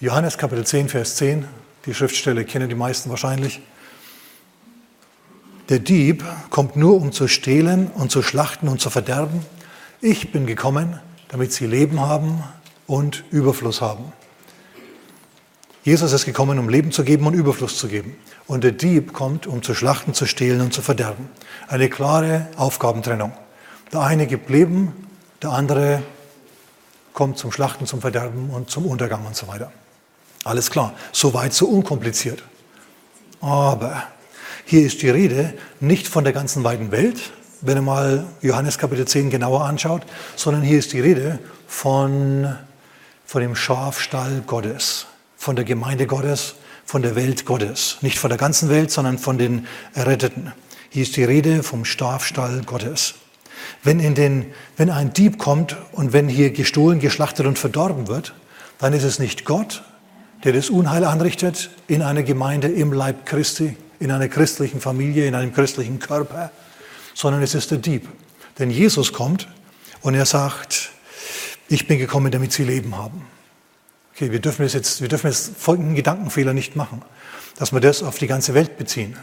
Johannes Kapitel 10, Vers 10, die Schriftstelle kennen die meisten wahrscheinlich. Der Dieb kommt nur, um zu stehlen und zu schlachten und zu verderben. Ich bin gekommen, damit sie Leben haben und Überfluss haben. Jesus ist gekommen, um Leben zu geben und Überfluss zu geben. Und der Dieb kommt, um zu schlachten, zu stehlen und zu verderben. Eine klare Aufgabentrennung. Der eine gibt Leben, der andere kommt zum Schlachten, zum Verderben und zum Untergang und so weiter. Alles klar, soweit so unkompliziert. Aber hier ist die Rede nicht von der ganzen weiten Welt, wenn ihr mal Johannes Kapitel 10 genauer anschaut, sondern hier ist die Rede von, von dem Schafstall Gottes, von der Gemeinde Gottes, von der Welt Gottes. Nicht von der ganzen Welt, sondern von den Erretteten. Hier ist die Rede vom Schafstall Gottes. Wenn, in den, wenn ein Dieb kommt und wenn hier gestohlen, geschlachtet und verdorben wird, dann ist es nicht Gott, der das Unheil anrichtet in einer Gemeinde im Leib Christi, in einer christlichen Familie, in einem christlichen Körper, sondern es ist der Dieb. Denn Jesus kommt und er sagt, ich bin gekommen, damit sie Leben haben. Okay, wir dürfen jetzt, wir dürfen jetzt folgenden Gedankenfehler nicht machen, dass wir das auf die ganze Welt beziehen.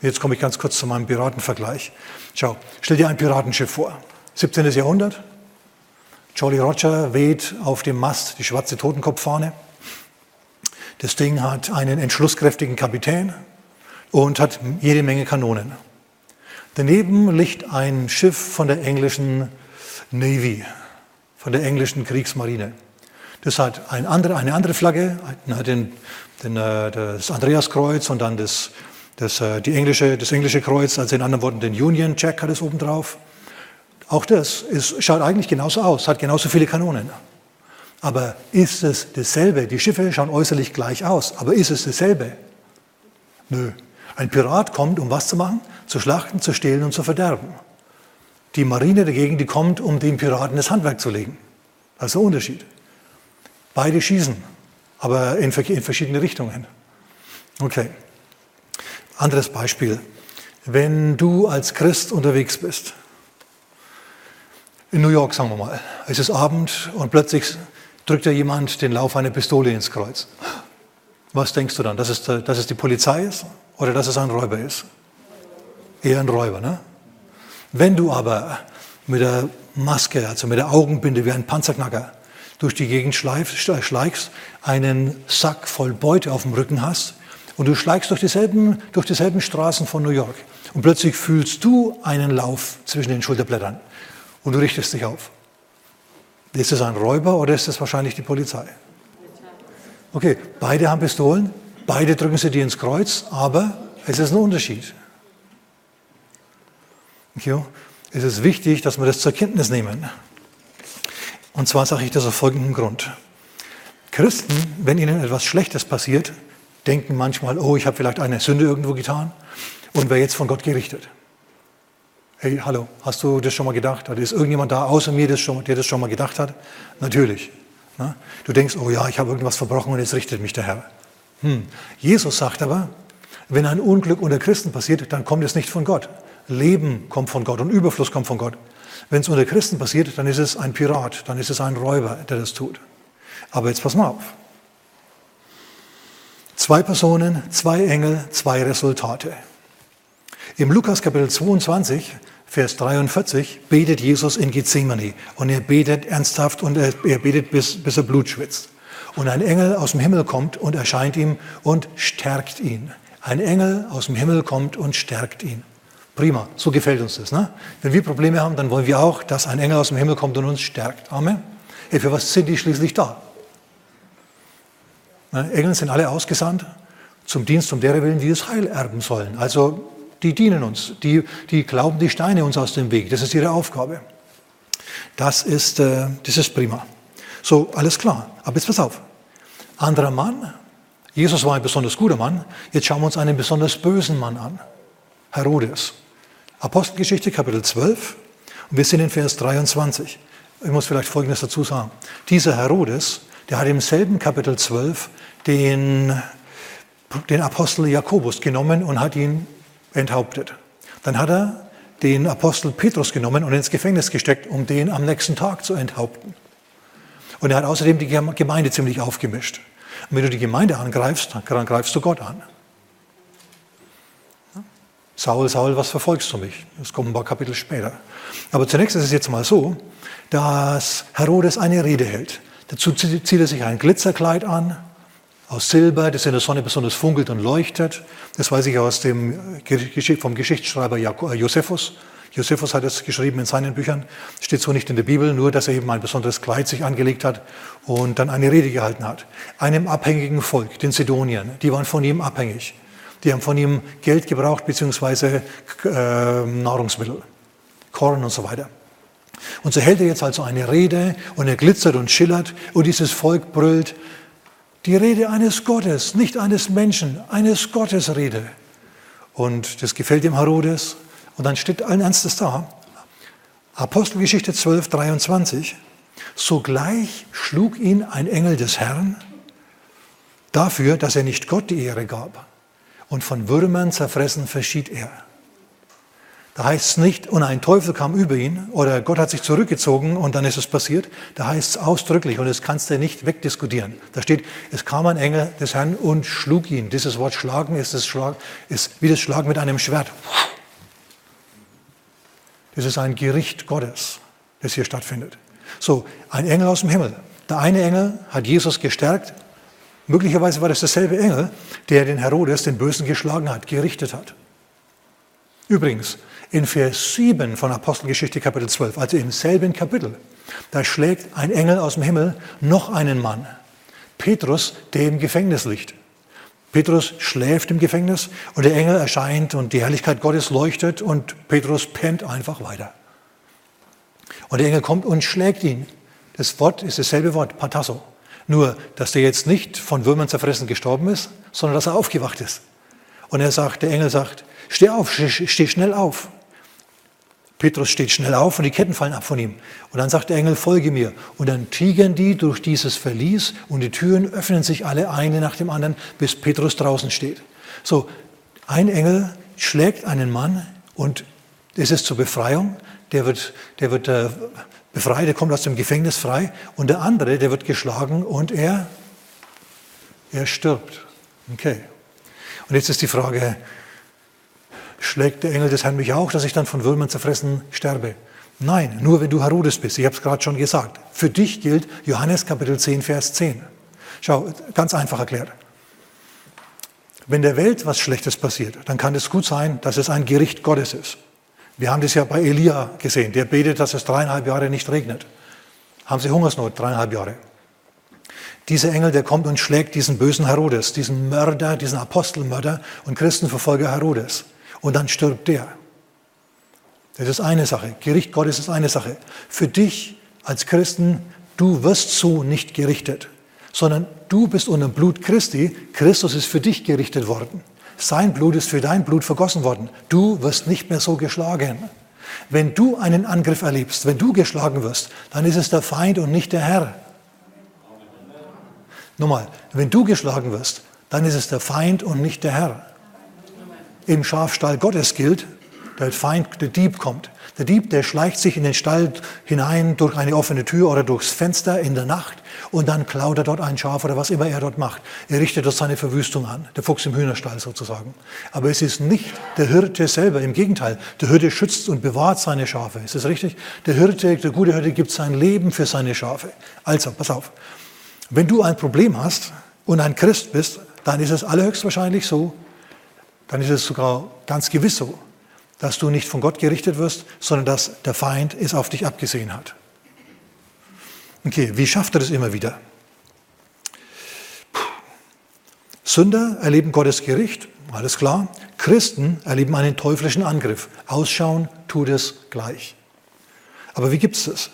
Jetzt komme ich ganz kurz zu meinem Piratenvergleich. Schau, stell dir ein Piratenschiff vor. 17. Jahrhundert, Jolly Roger weht auf dem Mast die schwarze Totenkopffahne. Das Ding hat einen entschlusskräftigen Kapitän und hat jede Menge Kanonen. Daneben liegt ein Schiff von der englischen Navy, von der englischen Kriegsmarine. Das hat eine andere, eine andere Flagge, den, den, äh, das Andreaskreuz und dann das, das, äh, die englische, das englische Kreuz, also in anderen Worten den Union Jack hat es oben drauf. Auch das ist, schaut eigentlich genauso aus, hat genauso viele Kanonen. Aber ist es dasselbe? Die Schiffe schauen äußerlich gleich aus, aber ist es dasselbe? Nö. Ein Pirat kommt, um was zu machen? Zu schlachten, zu stehlen und zu verderben. Die Marine dagegen, die kommt, um den Piraten das Handwerk zu legen. Das ist der Unterschied. Beide schießen, aber in, in verschiedene Richtungen. Okay. Anderes Beispiel. Wenn du als Christ unterwegs bist in New York, sagen wir mal. Es ist Abend und plötzlich drückt dir jemand den Lauf einer Pistole ins Kreuz. Was denkst du dann? Dass es, dass es die Polizei ist oder dass es ein Räuber ist? Eher ein Räuber, ne? Wenn du aber mit der Maske, also mit der Augenbinde wie ein Panzerknacker durch die Gegend schleichst, einen Sack voll Beute auf dem Rücken hast und du schleichst durch dieselben, durch dieselben Straßen von New York und plötzlich fühlst du einen Lauf zwischen den Schulterblättern und du richtest dich auf. Ist es ein Räuber oder ist es wahrscheinlich die Polizei? Okay, beide haben Pistolen, beide drücken sie dir ins Kreuz, aber es ist ein Unterschied. Okay, es ist wichtig, dass wir das zur Kenntnis nehmen. Und zwar sage ich das aus folgendem Grund. Christen, wenn ihnen etwas Schlechtes passiert, denken manchmal, oh, ich habe vielleicht eine Sünde irgendwo getan und wäre jetzt von Gott gerichtet. Hey, hallo, hast du das schon mal gedacht? Oder ist irgendjemand da außer mir, das schon, der das schon mal gedacht hat? Natürlich. Ne? Du denkst, oh ja, ich habe irgendwas verbrochen und jetzt richtet mich der Herr. Hm. Jesus sagt aber, wenn ein Unglück unter Christen passiert, dann kommt es nicht von Gott. Leben kommt von Gott und Überfluss kommt von Gott. Wenn es unter Christen passiert, dann ist es ein Pirat, dann ist es ein Räuber, der das tut. Aber jetzt pass mal auf. Zwei Personen, zwei Engel, zwei Resultate. Im Lukas Kapitel 22, Vers 43, betet Jesus in Gethsemane. Und er betet ernsthaft und er, er betet, bis, bis er Blut schwitzt. Und ein Engel aus dem Himmel kommt und erscheint ihm und stärkt ihn. Ein Engel aus dem Himmel kommt und stärkt ihn. Prima, so gefällt uns das. Ne? Wenn wir Probleme haben, dann wollen wir auch, dass ein Engel aus dem Himmel kommt und uns stärkt. Amen. Hey, für was sind die schließlich da? Ne? Engel sind alle ausgesandt zum Dienst, um deren Willen wir das Heil erben sollen. Also die dienen uns, die, die glauben die Steine uns aus dem Weg. Das ist ihre Aufgabe. Das ist, äh, das ist prima. So, alles klar. Aber jetzt pass auf. Anderer Mann. Jesus war ein besonders guter Mann. Jetzt schauen wir uns einen besonders bösen Mann an. Herodes. Apostelgeschichte Kapitel 12. Und wir sind in Vers 23. Ich muss vielleicht Folgendes dazu sagen. Dieser Herodes, der hat im selben Kapitel 12 den, den Apostel Jakobus genommen und hat ihn enthauptet. Dann hat er den Apostel Petrus genommen und ins Gefängnis gesteckt, um den am nächsten Tag zu enthaupten. Und er hat außerdem die Gemeinde ziemlich aufgemischt. Und wenn du die Gemeinde angreifst, dann greifst du Gott an. Saul, Saul, was verfolgst du mich? Das kommt ein paar Kapitel später. Aber zunächst ist es jetzt mal so, dass Herodes eine Rede hält. Dazu zieht er sich ein Glitzerkleid an, aus Silber, das in der Sonne besonders funkelt und leuchtet. Das weiß ich aus dem, vom Geschichtsschreiber Josephus. Josephus hat es geschrieben in seinen Büchern, steht so nicht in der Bibel, nur dass er eben ein besonderes Kleid sich angelegt hat und dann eine Rede gehalten hat. Einem abhängigen Volk, den Sidoniern, die waren von ihm abhängig. Die haben von ihm Geld gebraucht, beziehungsweise äh, Nahrungsmittel, Korn und so weiter. Und so hält er jetzt also eine Rede und er glitzert und schillert und dieses Volk brüllt, die Rede eines Gottes, nicht eines Menschen, eines Gottes Rede. Und das gefällt dem Herodes. Und dann steht allen Ernstes da, Apostelgeschichte 12, 23, sogleich schlug ihn ein Engel des Herrn dafür, dass er nicht Gott die Ehre gab. Und von Würmern zerfressen verschied er. Da heißt es nicht, und ein Teufel kam über ihn oder Gott hat sich zurückgezogen und dann ist es passiert. Da heißt es ausdrücklich und das kannst du nicht wegdiskutieren. Da steht, es kam ein Engel des Herrn und schlug ihn. Dieses Wort schlagen ist, das Schlag, ist wie das Schlagen mit einem Schwert. Das ist ein Gericht Gottes, das hier stattfindet. So, ein Engel aus dem Himmel. Der eine Engel hat Jesus gestärkt. Möglicherweise war das derselbe Engel, der den Herodes, den Bösen, geschlagen hat, gerichtet hat. Übrigens, in Vers 7 von Apostelgeschichte Kapitel 12, also im selben Kapitel, da schlägt ein Engel aus dem Himmel noch einen Mann, Petrus, der im Gefängnis liegt. Petrus schläft im Gefängnis und der Engel erscheint und die Herrlichkeit Gottes leuchtet und Petrus pennt einfach weiter. Und der Engel kommt und schlägt ihn. Das Wort ist dasselbe Wort, Patasso. Nur, dass der jetzt nicht von Würmern zerfressen gestorben ist, sondern dass er aufgewacht ist. Und er sagt, der Engel sagt, steh auf, steh schnell auf. Petrus steht schnell auf und die Ketten fallen ab von ihm. Und dann sagt der Engel, folge mir. Und dann tigern die durch dieses Verlies und die Türen öffnen sich alle eine nach dem anderen, bis Petrus draußen steht. So, ein Engel schlägt einen Mann und es ist zur Befreiung. Der wird, der wird äh, befreit, der kommt aus dem Gefängnis frei. Und der andere, der wird geschlagen und er, er stirbt. Okay. Und jetzt ist die Frage, schlägt der Engel des Herrn mich auch, dass ich dann von Würmern zerfressen sterbe. Nein, nur wenn du Herodes bist. Ich habe es gerade schon gesagt. Für dich gilt Johannes Kapitel 10, Vers 10. Schau, ganz einfach erklärt. Wenn der Welt was Schlechtes passiert, dann kann es gut sein, dass es ein Gericht Gottes ist. Wir haben das ja bei Elia gesehen. Der betet, dass es dreieinhalb Jahre nicht regnet. Haben sie Hungersnot, dreieinhalb Jahre. Dieser Engel, der kommt und schlägt diesen bösen Herodes, diesen Mörder, diesen Apostelmörder und Christenverfolger Herodes und dann stirbt der. Das ist eine Sache. Gericht Gottes ist eine Sache. Für dich als Christen, du wirst so nicht gerichtet, sondern du bist unter dem Blut Christi. Christus ist für dich gerichtet worden. Sein Blut ist für dein Blut vergossen worden. Du wirst nicht mehr so geschlagen. Wenn du einen Angriff erlebst, wenn du geschlagen wirst, dann ist es der Feind und nicht der Herr. Nochmal, wenn du geschlagen wirst, dann ist es der Feind und nicht der Herr im Schafstall Gottes gilt, der Feind, der Dieb kommt. Der Dieb, der schleicht sich in den Stall hinein durch eine offene Tür oder durchs Fenster in der Nacht und dann klaut er dort ein Schaf oder was immer er dort macht. Er richtet dort seine Verwüstung an, der Fuchs im Hühnerstall sozusagen. Aber es ist nicht der Hirte selber, im Gegenteil. Der Hirte schützt und bewahrt seine Schafe. Ist das richtig? Der Hirte, der gute Hirte gibt sein Leben für seine Schafe. Also, pass auf. Wenn du ein Problem hast und ein Christ bist, dann ist es allerhöchstwahrscheinlich so, dann ist es sogar ganz gewiss so, dass du nicht von Gott gerichtet wirst, sondern dass der Feind es auf dich abgesehen hat. Okay, wie schafft er das immer wieder? Puh. Sünder erleben Gottes Gericht, alles klar. Christen erleben einen teuflischen Angriff. Ausschauen tut es gleich. Aber wie gibt es das?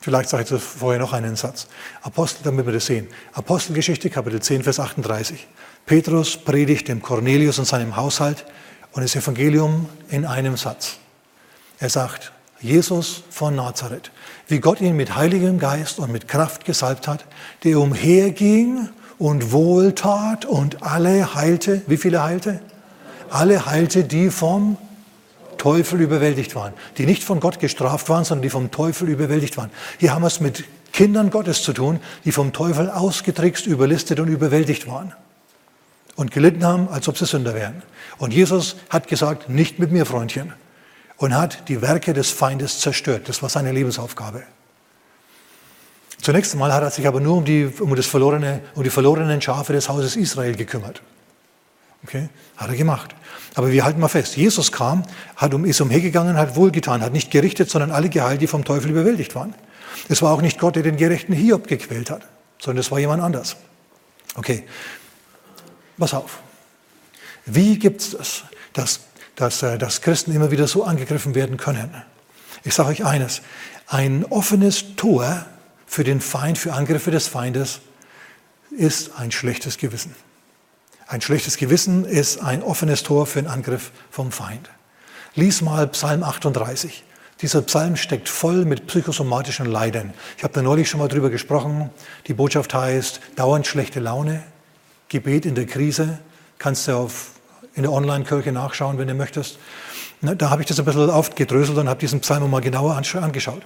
Vielleicht sage ich vorher noch einen Satz. Apostel, damit wir das sehen. Apostelgeschichte, Kapitel 10, Vers 38. Petrus predigt dem Cornelius und seinem Haushalt und das Evangelium in einem Satz. Er sagt, Jesus von Nazareth, wie Gott ihn mit heiligem Geist und mit Kraft gesalbt hat, der umherging und wohltat und alle heilte. Wie viele heilte? Alle heilte, die vom Teufel überwältigt waren, die nicht von Gott gestraft waren, sondern die vom Teufel überwältigt waren. Hier haben wir es mit Kindern Gottes zu tun, die vom Teufel ausgetrickst, überlistet und überwältigt waren und gelitten haben, als ob sie Sünder wären. Und Jesus hat gesagt, nicht mit mir, Freundchen, und hat die Werke des Feindes zerstört. Das war seine Lebensaufgabe. Zunächst einmal hat er sich aber nur um die, um das verlorene, um die verlorenen Schafe des Hauses Israel gekümmert. Okay? Hat er gemacht. Aber wir halten mal fest, Jesus kam, hat um, ist umhergegangen, hat wohlgetan, hat nicht gerichtet, sondern alle geheilt, die vom Teufel überwältigt waren. Es war auch nicht Gott, der den gerechten Hiob gequält hat, sondern es war jemand anders. Okay, pass auf. Wie gibt es das, dass, dass, äh, dass Christen immer wieder so angegriffen werden können? Ich sage euch eines, ein offenes Tor für den Feind, für Angriffe des Feindes, ist ein schlechtes Gewissen. Ein schlechtes Gewissen ist ein offenes Tor für einen Angriff vom Feind. Lies mal Psalm 38. Dieser Psalm steckt voll mit psychosomatischen Leiden. Ich habe da neulich schon mal drüber gesprochen. Die Botschaft heißt dauernd schlechte Laune, Gebet in der Krise. Kannst du auf, in der Online-Kirche nachschauen, wenn du möchtest. Da habe ich das ein bisschen aufgedröselt und habe diesen Psalm mal genauer angeschaut.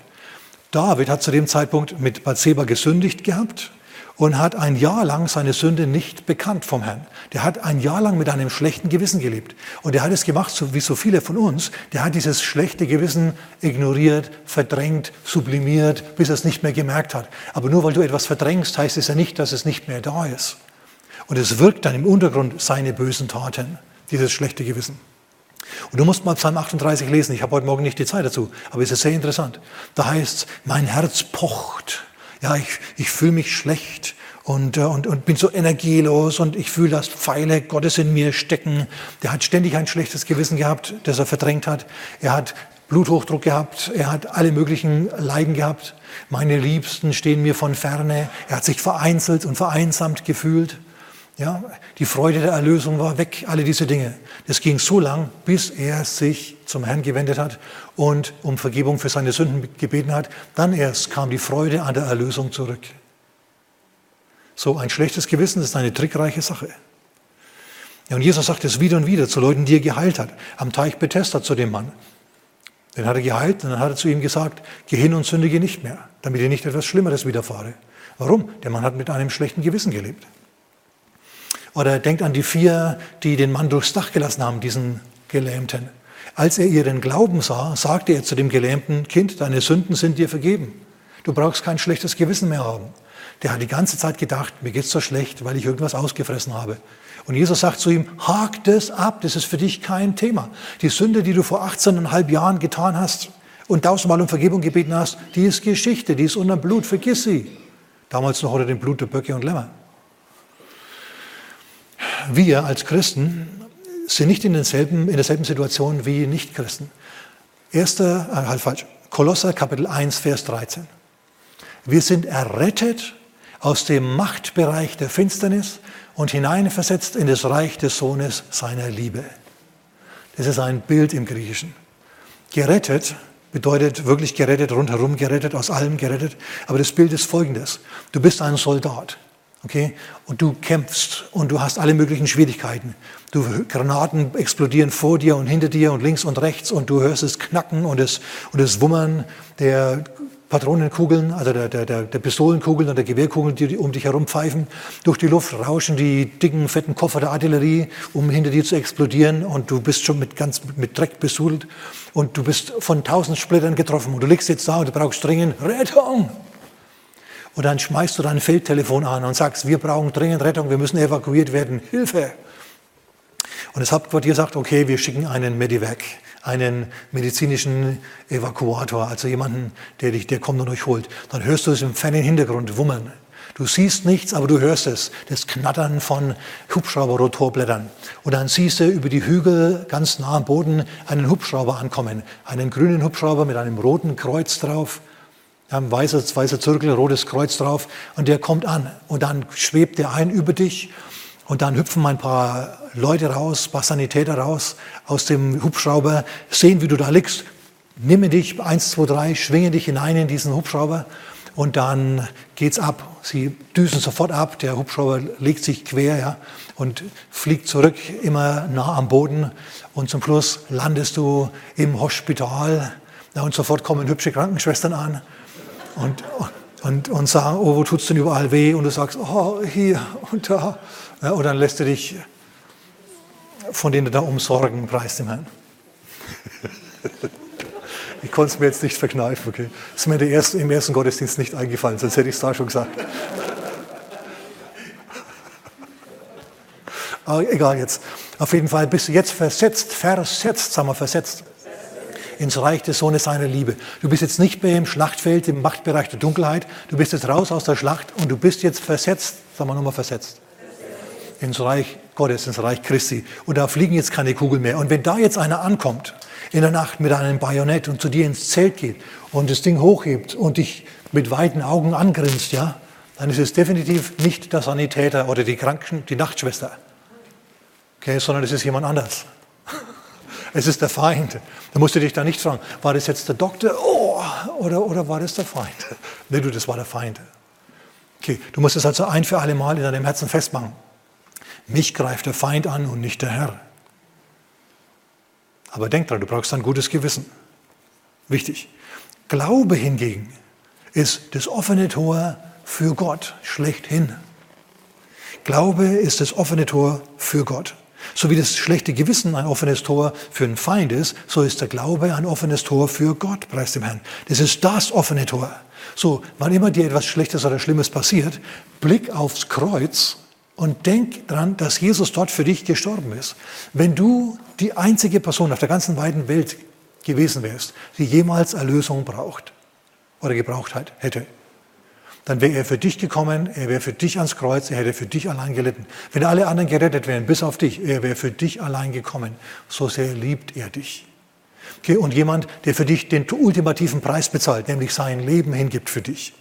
David hat zu dem Zeitpunkt mit Bathseba gesündigt gehabt und hat ein Jahr lang seine Sünde nicht bekannt vom Herrn. Der hat ein Jahr lang mit einem schlechten Gewissen gelebt. Und er hat es gemacht, so wie so viele von uns. Der hat dieses schlechte Gewissen ignoriert, verdrängt, sublimiert, bis er es nicht mehr gemerkt hat. Aber nur weil du etwas verdrängst, heißt es ja nicht, dass es nicht mehr da ist. Und es wirkt dann im Untergrund seine bösen Taten, dieses schlechte Gewissen. Und du musst mal Psalm 38 lesen. Ich habe heute Morgen nicht die Zeit dazu, aber es ist sehr interessant. Da heißt es, mein Herz pocht. Ja, ich, ich fühle mich schlecht und, äh, und, und bin so energielos und ich fühle, dass Pfeile Gottes in mir stecken. Der hat ständig ein schlechtes Gewissen gehabt, das er verdrängt hat. Er hat Bluthochdruck gehabt, er hat alle möglichen Leiden gehabt. Meine Liebsten stehen mir von ferne. Er hat sich vereinzelt und vereinsamt gefühlt. Ja, die Freude der Erlösung war weg, alle diese Dinge. Das ging so lang, bis er sich zum Herrn gewendet hat und um Vergebung für seine Sünden gebeten hat. Dann erst kam die Freude an der Erlösung zurück. So ein schlechtes Gewissen ist eine trickreiche Sache. Ja, und Jesus sagt es wieder und wieder zu Leuten, die er geheilt hat. Am Teich Bethesda zu dem Mann. Den hat er geheilt und dann hat er zu ihm gesagt, geh hin und sündige nicht mehr, damit dir nicht etwas Schlimmeres widerfahre. Warum? Der Mann hat mit einem schlechten Gewissen gelebt. Oder denkt an die vier, die den Mann durchs Dach gelassen haben, diesen Gelähmten. Als er ihren Glauben sah, sagte er zu dem Gelähmten, Kind, deine Sünden sind dir vergeben. Du brauchst kein schlechtes Gewissen mehr haben. Der hat die ganze Zeit gedacht, mir geht's so schlecht, weil ich irgendwas ausgefressen habe. Und Jesus sagt zu ihm, hak das ab, das ist für dich kein Thema. Die Sünde, die du vor 18,5 Jahren getan hast und tausendmal um Vergebung gebeten hast, die ist Geschichte, die ist unter Blut, vergiss sie. Damals noch unter dem Blut der Böcke und Lämmer wir als Christen sind nicht in, denselben, in derselben Situation wie Nichtchristen. Erster, äh, halt falsch, Kolosser Kapitel 1, Vers 13. Wir sind errettet aus dem Machtbereich der Finsternis und hineinversetzt in das Reich des Sohnes seiner Liebe. Das ist ein Bild im Griechischen. Gerettet bedeutet wirklich gerettet, rundherum gerettet, aus allem gerettet. Aber das Bild ist folgendes. Du bist ein Soldat. Okay? Und du kämpfst und du hast alle möglichen Schwierigkeiten. Du, Granaten explodieren vor dir und hinter dir und links und rechts und du hörst es knacken und es, und es wummern der Patronenkugeln, also der, der, der Pistolenkugeln und der Gewehrkugeln, die um dich herum pfeifen. Durch die Luft rauschen die dicken, fetten Koffer der Artillerie, um hinter dir zu explodieren und du bist schon mit, ganz, mit Dreck besudelt und du bist von tausend Splittern getroffen und du liegst jetzt da und du brauchst dringend Rettung. Und dann schmeißt du dein Feldtelefon an und sagst, wir brauchen dringend Rettung, wir müssen evakuiert werden, Hilfe. Und das Hauptquartier sagt, okay, wir schicken einen Medivac, einen medizinischen Evakuator, also jemanden, der dich, der kommt und euch holt. Dann hörst du es im fernen Hintergrund wummern. Du siehst nichts, aber du hörst es, das Knattern von Hubschrauberrotorblättern. Und dann siehst du über die Hügel ganz nah am Boden einen Hubschrauber ankommen, einen grünen Hubschrauber mit einem roten Kreuz drauf ein weißer, weißer Zirkel, rotes Kreuz drauf. Und der kommt an. Und dann schwebt der ein über dich. Und dann hüpfen ein paar Leute raus, ein paar Sanitäter raus aus dem Hubschrauber, sehen, wie du da liegst, nehmen dich, eins, zwei, drei, schwingen dich hinein in diesen Hubschrauber. Und dann geht's ab. Sie düsen sofort ab, der Hubschrauber legt sich quer ja, und fliegt zurück, immer nah am Boden. Und zum Schluss landest du im Hospital. Ja, und sofort kommen hübsche Krankenschwestern an und, und, und sagen, oh, wo tut es denn überall weh? Und du sagst, oh, hier und da. Und dann lässt du dich von denen da umsorgen, preis dem Herrn. Ich konnte es mir jetzt nicht verkneifen, okay? Das ist mir ersten, im ersten Gottesdienst nicht eingefallen, sonst hätte ich es da schon gesagt. Aber egal jetzt. Auf jeden Fall bist du jetzt versetzt, versetzt, sagen wir versetzt, ins Reich des Sohnes seiner Liebe. Du bist jetzt nicht mehr im Schlachtfeld, im Machtbereich der Dunkelheit. Du bist jetzt raus aus der Schlacht und du bist jetzt versetzt, sagen wir nochmal versetzt, ins Reich Gottes, ins Reich Christi. Und da fliegen jetzt keine Kugeln mehr. Und wenn da jetzt einer ankommt, in der Nacht mit einem Bajonett und zu dir ins Zelt geht und das Ding hochhebt und dich mit weiten Augen angrinst, ja, dann ist es definitiv nicht der Sanitäter oder die Kranken, die Nachtschwester, okay, sondern es ist jemand anders. Es ist der Feind. Da musst du dich da nicht fragen, war das jetzt der Doktor oh, oder, oder war das der Feind? Nee, du, das war der Feind. Okay, du musst es also ein für alle Mal in deinem Herzen festmachen. Mich greift der Feind an und nicht der Herr. Aber denk dran, du brauchst ein gutes Gewissen. Wichtig. Glaube hingegen ist das offene Tor für Gott schlechthin. Glaube ist das offene Tor für Gott. So wie das schlechte Gewissen ein offenes Tor für einen Feind ist, so ist der Glaube ein offenes Tor für Gott, preis dem Herrn. Das ist das offene Tor. So, wann immer dir etwas Schlechtes oder Schlimmes passiert, blick aufs Kreuz und denk dran, dass Jesus dort für dich gestorben ist. Wenn du die einzige Person auf der ganzen weiten Welt gewesen wärst, die jemals Erlösung braucht oder gebraucht hat, hätte, dann wäre er für dich gekommen, er wäre für dich ans Kreuz, er hätte für dich allein gelitten. Wenn alle anderen gerettet wären, bis auf dich, er wäre für dich allein gekommen. So sehr liebt er dich. Okay, und jemand, der für dich den ultimativen Preis bezahlt, nämlich sein Leben hingibt für dich,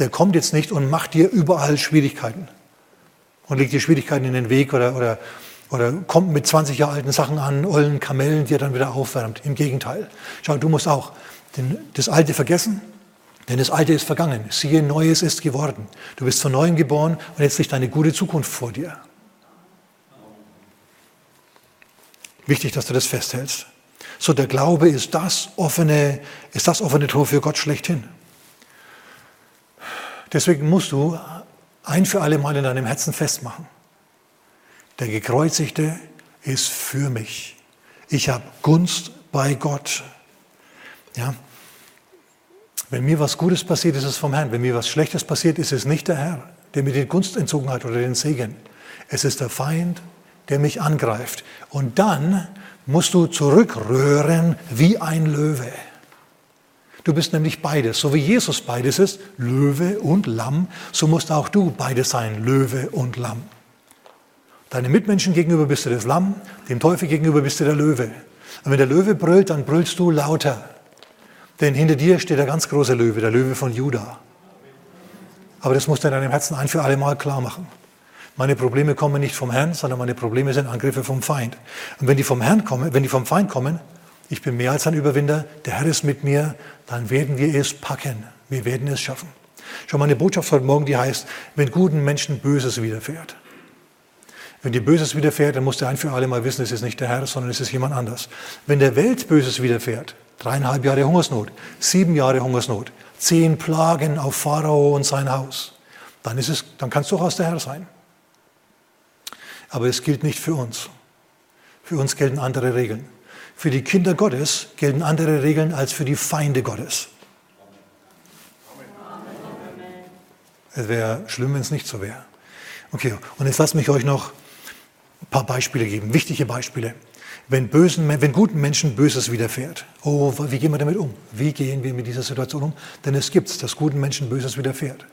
der kommt jetzt nicht und macht dir überall Schwierigkeiten und legt dir Schwierigkeiten in den Weg oder, oder, oder kommt mit 20 Jahre alten Sachen an, ollen Kamellen, die er dann wieder aufwärmt. Im Gegenteil. Schau, du musst auch den, das Alte vergessen, denn das Alte ist vergangen. Siehe, Neues ist geworden. Du bist von Neuem geboren und jetzt liegt eine gute Zukunft vor dir. Wichtig, dass du das festhältst. So, der Glaube ist das offene, ist das offene Tor für Gott schlechthin. Deswegen musst du ein für alle Mal in deinem Herzen festmachen. Der Gekreuzigte ist für mich. Ich habe Gunst bei Gott. Ja? Wenn mir was Gutes passiert, ist es vom Herrn. Wenn mir was Schlechtes passiert, ist es nicht der Herr, der mir die Gunst entzogen hat oder den Segen. Es ist der Feind, der mich angreift. Und dann musst du zurückrühren wie ein Löwe. Du bist nämlich beides. So wie Jesus beides ist, Löwe und Lamm, so musst auch du beides sein, Löwe und Lamm. Deinen Mitmenschen gegenüber bist du das Lamm, dem Teufel gegenüber bist du der Löwe. Und wenn der Löwe brüllt, dann brüllst du lauter. Denn hinter dir steht der ganz große Löwe, der Löwe von Juda. Aber das musst du in deinem Herzen ein für alle Mal klar machen. Meine Probleme kommen nicht vom Herrn, sondern meine Probleme sind Angriffe vom Feind. Und wenn die vom Herrn kommen, wenn die vom Feind kommen, ich bin mehr als ein Überwinder, der Herr ist mit mir, dann werden wir es packen. Wir werden es schaffen. Schon meine Botschaft heute Morgen, die heißt, wenn guten Menschen Böses widerfährt. Wenn dir Böses widerfährt, dann musst du ein für alle Mal wissen, es ist nicht der Herr, sondern es ist jemand anders. Wenn der Welt Böses widerfährt, dreieinhalb Jahre Hungersnot, sieben Jahre Hungersnot, zehn Plagen auf Pharao und sein Haus, dann, ist es, dann kann es durchaus der Herr sein. Aber es gilt nicht für uns. Für uns gelten andere Regeln. Für die Kinder Gottes gelten andere Regeln als für die Feinde Gottes. Es wäre schlimm, wenn es nicht so wäre. Okay, und jetzt lasst mich euch noch ein paar Beispiele geben, wichtige Beispiele. Wenn, bösen, wenn guten Menschen Böses widerfährt, oh, wie gehen wir damit um? Wie gehen wir mit dieser Situation um? Denn es gibt es, dass guten Menschen Böses widerfährt.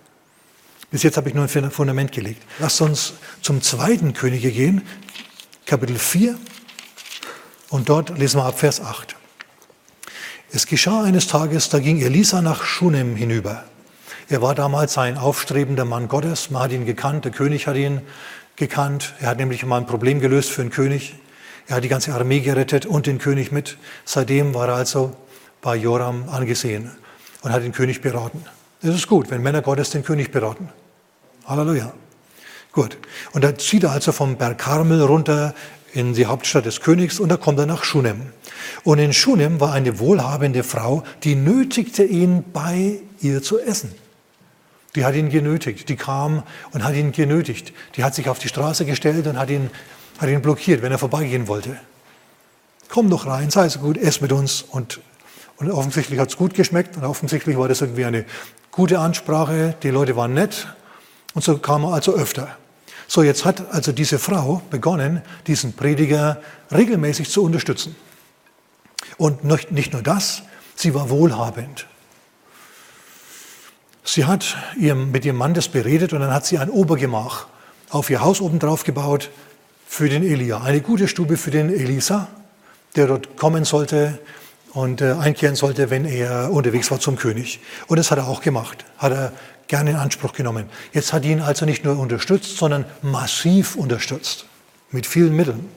Bis jetzt habe ich nur ein Fundament gelegt. Lasst uns zum zweiten Könige gehen, Kapitel 4, und dort lesen wir ab Vers 8. Es geschah eines Tages, da ging Elisa nach Schunem hinüber. Er war damals ein aufstrebender Mann Gottes. Man hat ihn gekannt, der König hat ihn gekannt. Er hat nämlich mal ein Problem gelöst für den König. Er hat die ganze Armee gerettet und den König mit. Seitdem war er also bei Joram angesehen und hat den König beraten. Das ist gut, wenn Männer Gottes den König beraten. Halleluja. Gut. Und da zieht er also vom Berg Karmel runter in die Hauptstadt des Königs und da kommt er nach Schunem. Und in Schunem war eine wohlhabende Frau, die nötigte ihn, bei ihr zu essen. Die hat ihn genötigt. Die kam und hat ihn genötigt. Die hat sich auf die Straße gestellt und hat ihn, hat ihn blockiert, wenn er vorbeigehen wollte. Komm doch rein, sei so gut, ess mit uns. Und, und offensichtlich hat es gut geschmeckt und offensichtlich war das irgendwie eine gute Ansprache. Die Leute waren nett und so kam er also öfter. So, jetzt hat also diese Frau begonnen, diesen Prediger regelmäßig zu unterstützen. Und nicht nur das, sie war wohlhabend. Sie hat mit ihrem Mann das beredet und dann hat sie ein Obergemach auf ihr Haus oben drauf gebaut für den Elia. Eine gute Stube für den Elisa, der dort kommen sollte und äh, einkehren sollte, wenn er unterwegs war zum König. Und das hat er auch gemacht, hat er gerne in Anspruch genommen. Jetzt hat ihn also nicht nur unterstützt, sondern massiv unterstützt, mit vielen Mitteln.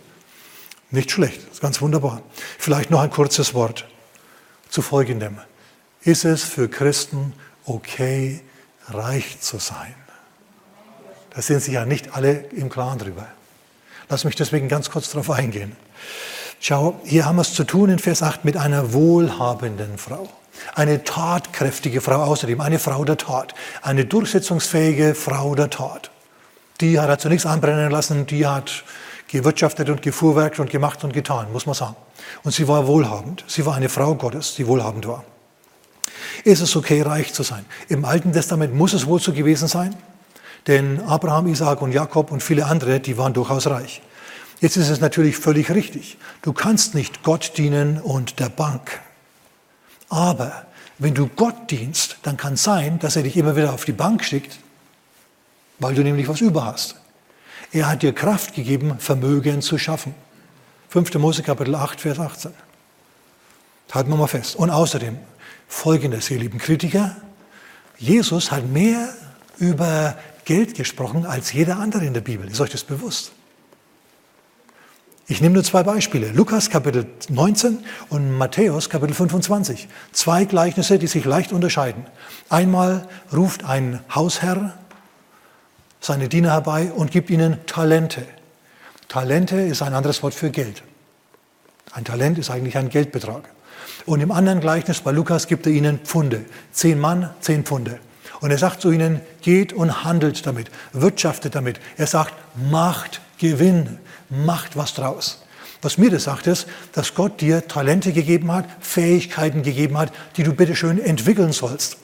Nicht schlecht, ganz wunderbar. Vielleicht noch ein kurzes Wort zu Folgendem. Ist es für Christen okay, reich zu sein? Da sind sich ja nicht alle im Klaren drüber. Lass mich deswegen ganz kurz darauf eingehen. Schau, hier haben wir es zu tun in Vers 8 mit einer wohlhabenden Frau. Eine tatkräftige Frau außerdem, eine Frau der Tat. Eine durchsetzungsfähige Frau der Tat. Die hat er zunächst anbrennen lassen, die hat gewirtschaftet und gefuhrwerkt und gemacht und getan, muss man sagen. Und sie war wohlhabend. Sie war eine Frau Gottes, die wohlhabend war. Ist es okay, reich zu sein? Im Alten Testament muss es wohl so gewesen sein, denn Abraham, Isaac und Jakob und viele andere, die waren durchaus reich. Jetzt ist es natürlich völlig richtig. Du kannst nicht Gott dienen und der Bank. Aber wenn du Gott dienst, dann kann es sein, dass er dich immer wieder auf die Bank schickt, weil du nämlich was über hast. Er hat dir Kraft gegeben, Vermögen zu schaffen. 5. Mose Kapitel 8, Vers 18. Halten wir mal fest. Und außerdem folgendes, ihr lieben Kritiker. Jesus hat mehr über Geld gesprochen als jeder andere in der Bibel. Ist euch das bewusst? Ich nehme nur zwei Beispiele. Lukas Kapitel 19 und Matthäus Kapitel 25. Zwei Gleichnisse, die sich leicht unterscheiden. Einmal ruft ein Hausherr seine Diener herbei und gibt ihnen Talente. Talente ist ein anderes Wort für Geld. Ein Talent ist eigentlich ein Geldbetrag. Und im anderen Gleichnis bei Lukas gibt er ihnen Pfunde. Zehn Mann, zehn Pfunde. Und er sagt zu ihnen, geht und handelt damit, wirtschaftet damit. Er sagt, macht Gewinn macht was draus. Was mir das sagt, ist, dass Gott dir Talente gegeben hat, Fähigkeiten gegeben hat, die du bitte schön entwickeln sollst.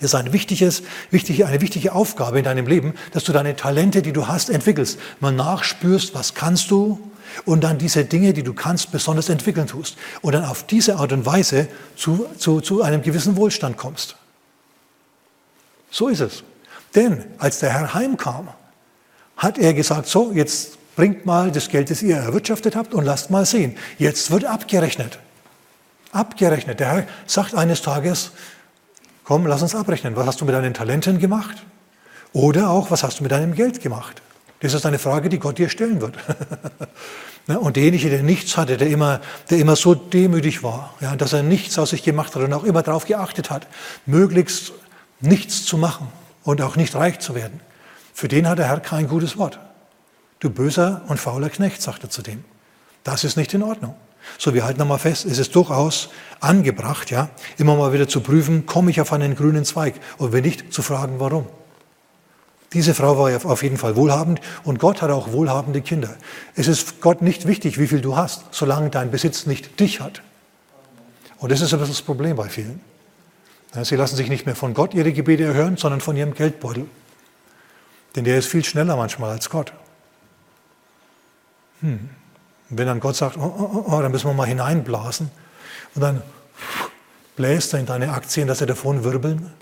Das ist ein wichtiges, wichtige, eine wichtige Aufgabe in deinem Leben, dass du deine Talente, die du hast, entwickelst. Mal nachspürst, was kannst du und dann diese Dinge, die du kannst, besonders entwickeln tust. Und dann auf diese Art und Weise zu, zu, zu einem gewissen Wohlstand kommst. So ist es. Denn als der Herr heimkam, hat er gesagt, so, jetzt Bringt mal das Geld, das ihr erwirtschaftet habt und lasst mal sehen. Jetzt wird abgerechnet. Abgerechnet. Der Herr sagt eines Tages, komm, lass uns abrechnen. Was hast du mit deinen Talenten gemacht? Oder auch, was hast du mit deinem Geld gemacht? Das ist eine Frage, die Gott dir stellen wird. Ne, und derjenige, der nichts hatte, der immer, der immer so demütig war, ja, dass er nichts aus sich gemacht hat und auch immer darauf geachtet hat, möglichst nichts zu machen und auch nicht reich zu werden, für den hat der Herr kein gutes Wort. Du böser und fauler Knecht, sagt er zu dem. Das ist nicht in Ordnung. So, wir halten nochmal fest, es ist durchaus angebracht, ja, immer mal wieder zu prüfen, komme ich auf einen grünen Zweig? Und wenn nicht, zu fragen, warum. Diese Frau war ja auf jeden Fall wohlhabend und Gott hat auch wohlhabende Kinder. Es ist Gott nicht wichtig, wie viel du hast, solange dein Besitz nicht dich hat. Und das ist ein bisschen das Problem bei vielen. Sie lassen sich nicht mehr von Gott ihre Gebete erhören, sondern von ihrem Geldbeutel. Denn der ist viel schneller manchmal als Gott. Hm. Wenn dann Gott sagt, oh, oh, oh, oh, dann müssen wir mal hineinblasen und dann bläst er in deine Aktien, dass sie davon wirbeln,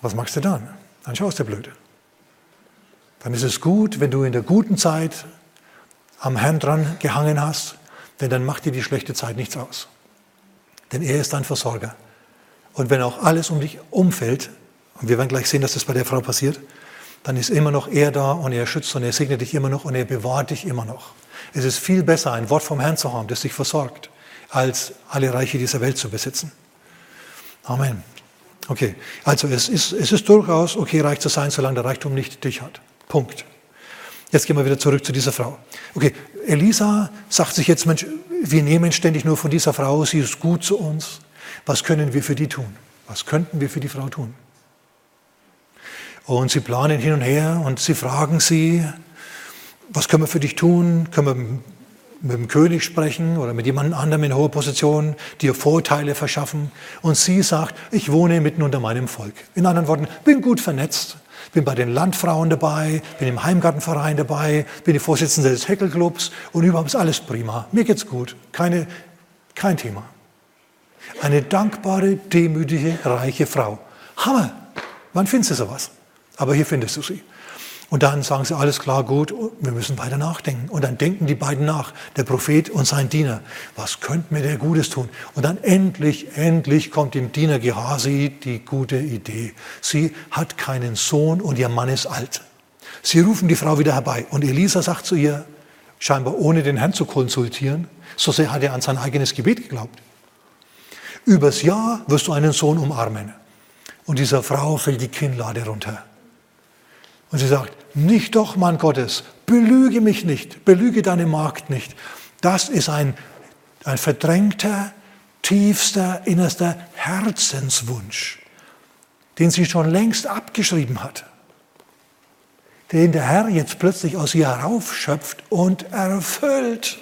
was machst du dann? Dann schaust du blöd. Dann ist es gut, wenn du in der guten Zeit am Herrn dran gehangen hast, denn dann macht dir die schlechte Zeit nichts aus. Denn er ist dein Versorger. Und wenn auch alles um dich umfällt, und wir werden gleich sehen, dass das bei der Frau passiert, dann ist immer noch er da und er schützt und er segnet dich immer noch und er bewahrt dich immer noch. Es ist viel besser, ein Wort vom Herrn zu haben, das dich versorgt, als alle Reiche dieser Welt zu besitzen. Amen. Okay, also es ist, es ist durchaus okay, reich zu sein, solange der Reichtum nicht dich hat. Punkt. Jetzt gehen wir wieder zurück zu dieser Frau. Okay, Elisa sagt sich jetzt, Mensch, wir nehmen ständig nur von dieser Frau, sie ist gut zu uns. Was können wir für die tun? Was könnten wir für die Frau tun? Und sie planen hin und her und sie fragen sie, was können wir für dich tun? Können wir mit dem König sprechen oder mit jemand anderem in hoher Position, dir Vorteile verschaffen? Und sie sagt, ich wohne mitten unter meinem Volk. In anderen Worten, bin gut vernetzt, bin bei den Landfrauen dabei, bin im Heimgartenverein dabei, bin die Vorsitzende des Heckelclubs und überhaupt ist alles prima. Mir geht's gut, keine, kein Thema. Eine dankbare, demütige, reiche Frau. Hammer! Wann findest du sowas? Aber hier findest du sie. Und dann sagen sie, alles klar, gut, wir müssen weiter nachdenken. Und dann denken die beiden nach, der Prophet und sein Diener. Was könnte mir der Gutes tun? Und dann endlich, endlich kommt dem Diener Gehasi die gute Idee. Sie hat keinen Sohn und ihr Mann ist alt. Sie rufen die Frau wieder herbei. Und Elisa sagt zu ihr, scheinbar ohne den Herrn zu konsultieren, so sehr hat er an sein eigenes Gebet geglaubt. Übers Jahr wirst du einen Sohn umarmen. Und dieser Frau fällt die Kinnlade runter. Und sie sagt, nicht doch, Mann Gottes, belüge mich nicht, belüge deine Magd nicht. Das ist ein, ein verdrängter, tiefster, innerster Herzenswunsch, den sie schon längst abgeschrieben hat, den der Herr jetzt plötzlich aus ihr heraufschöpft und erfüllt.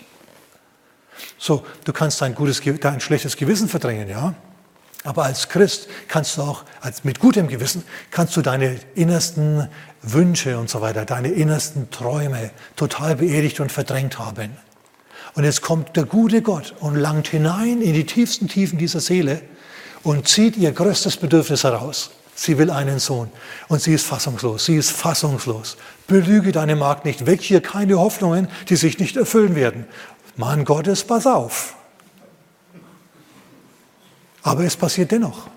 So, du kannst dein, gutes, dein schlechtes Gewissen verdrängen, ja? Aber als Christ kannst du auch, als, mit gutem Gewissen, kannst du deine innersten Wünsche und so weiter, deine innersten Träume total beerdigt und verdrängt haben. Und jetzt kommt der gute Gott und langt hinein in die tiefsten Tiefen dieser Seele und zieht ihr größtes Bedürfnis heraus. Sie will einen Sohn und sie ist fassungslos. Sie ist fassungslos. Belüge deine Magd nicht. Weck hier keine Hoffnungen, die sich nicht erfüllen werden. Mann Gottes, pass auf. Aber es passiert dennoch.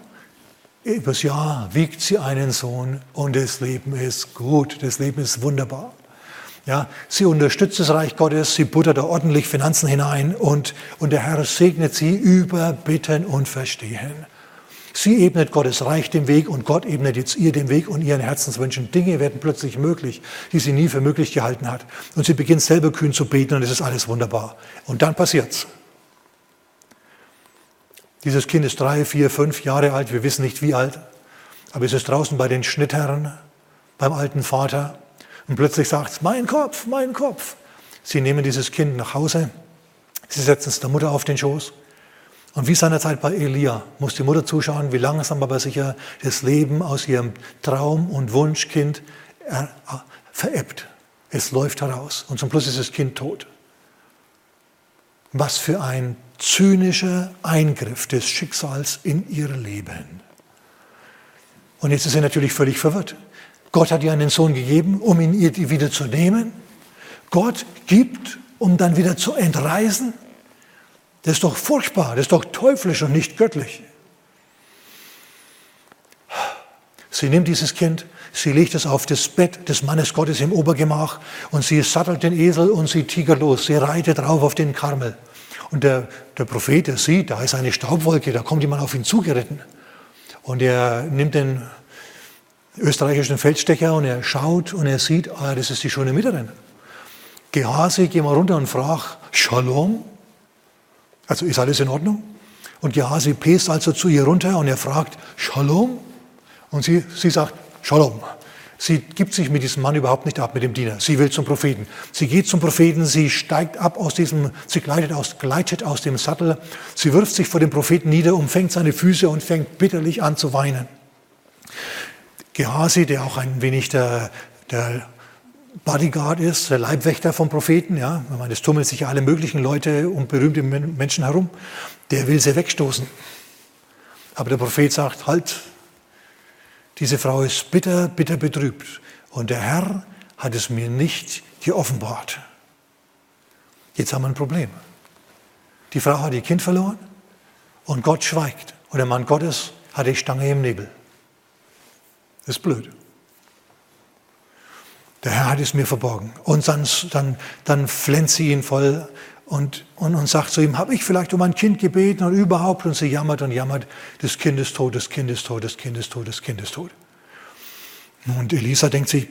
Übers Jahr wiegt sie einen Sohn und das Leben ist gut, das Leben ist wunderbar. Ja, sie unterstützt das Reich Gottes, sie buttert da ordentlich Finanzen hinein und, und der Herr segnet sie über Bitten und Verstehen. Sie ebnet Gottes Reich den Weg und Gott ebnet jetzt ihr den Weg und ihren Herzenswünschen. Dinge werden plötzlich möglich, die sie nie für möglich gehalten hat. Und sie beginnt selber kühn zu beten und es ist alles wunderbar. Und dann passiert's. Dieses Kind ist drei, vier, fünf Jahre alt, wir wissen nicht wie alt, aber es ist draußen bei den Schnittherren, beim alten Vater und plötzlich sagt es, mein Kopf, mein Kopf. Sie nehmen dieses Kind nach Hause, sie setzen es der Mutter auf den Schoß und wie seinerzeit bei Elia muss die Mutter zuschauen, wie langsam aber sicher das Leben aus ihrem Traum- und Wunschkind verebbt. Es läuft heraus und zum Schluss ist das Kind tot. Was für ein zynischer Eingriff des Schicksals in ihr Leben. Und jetzt ist sie natürlich völlig verwirrt. Gott hat ihr einen Sohn gegeben, um ihn ihr wieder zu nehmen. Gott gibt, um dann wieder zu entreisen. Das ist doch furchtbar, das ist doch teuflisch und nicht göttlich. Sie nimmt dieses Kind, sie legt es auf das Bett des Mannes Gottes im Obergemach und sie sattelt den Esel und sie tigert los. Sie reitet drauf auf den Karmel. Und der, der Prophet, der sieht, da ist eine Staubwolke, da kommt jemand auf ihn zugeritten. Und er nimmt den österreichischen Feldstecher und er schaut und er sieht, ah, das ist die schöne Miterin. Gehasi, geh mal runter und frag, Shalom? Also ist alles in Ordnung? Und Gehasi pest also zu ihr runter und er fragt, Shalom? Und sie, sie sagt, Shalom. Sie gibt sich mit diesem Mann überhaupt nicht ab, mit dem Diener. Sie will zum Propheten. Sie geht zum Propheten, sie steigt ab aus diesem, sie gleitet aus, gleitet aus dem Sattel, sie wirft sich vor dem Propheten nieder, umfängt seine Füße und fängt bitterlich an zu weinen. Gehasi, der auch ein wenig der, der Bodyguard ist, der Leibwächter vom Propheten, ja, ich meine, es tummeln sich ja alle möglichen Leute und berühmte Menschen herum, der will sie wegstoßen. Aber der Prophet sagt, halt, diese Frau ist bitter, bitter betrübt. Und der Herr hat es mir nicht geoffenbart. Jetzt haben wir ein Problem. Die Frau hat ihr Kind verloren und Gott schweigt. Und der Mann Gottes hat die Stange im Nebel. Das ist blöd. Der Herr hat es mir verborgen. Und dann, dann, dann flennt sie ihn voll und, und, und sagt zu ihm, habe ich vielleicht um ein Kind gebeten und überhaupt? Und sie jammert und jammert, das Kind ist tot, das Kind ist tot, das Kind ist tot, das Kind ist tot. Und Elisa denkt sich,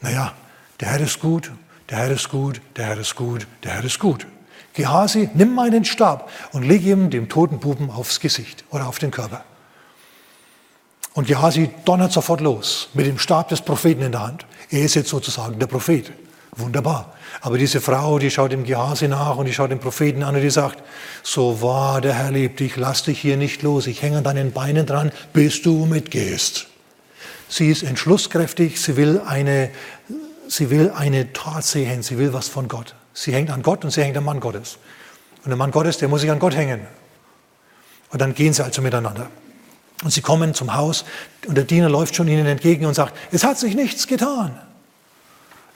naja, der Herr ist gut, der Herr ist gut, der Herr ist gut, der Herr ist gut. Gehasi, nimm meinen Stab und leg ihm dem toten Buben aufs Gesicht oder auf den Körper. Und Gehasi donnert sofort los mit dem Stab des Propheten in der Hand. Er ist jetzt sozusagen der Prophet. Wunderbar. Aber diese Frau, die schaut dem Gehasi nach und die schaut den Propheten an und die sagt, so wahr der Herr lebt, ich lass dich hier nicht los, ich hänge an deinen Beinen dran, bis du mitgehst. Sie ist entschlusskräftig, sie will eine, sie will eine Tat sehen, sie will was von Gott. Sie hängt an Gott und sie hängt am Mann Gottes. Und der Mann Gottes, der muss sich an Gott hängen. Und dann gehen sie also miteinander. Und sie kommen zum Haus und der Diener läuft schon ihnen entgegen und sagt, es hat sich nichts getan.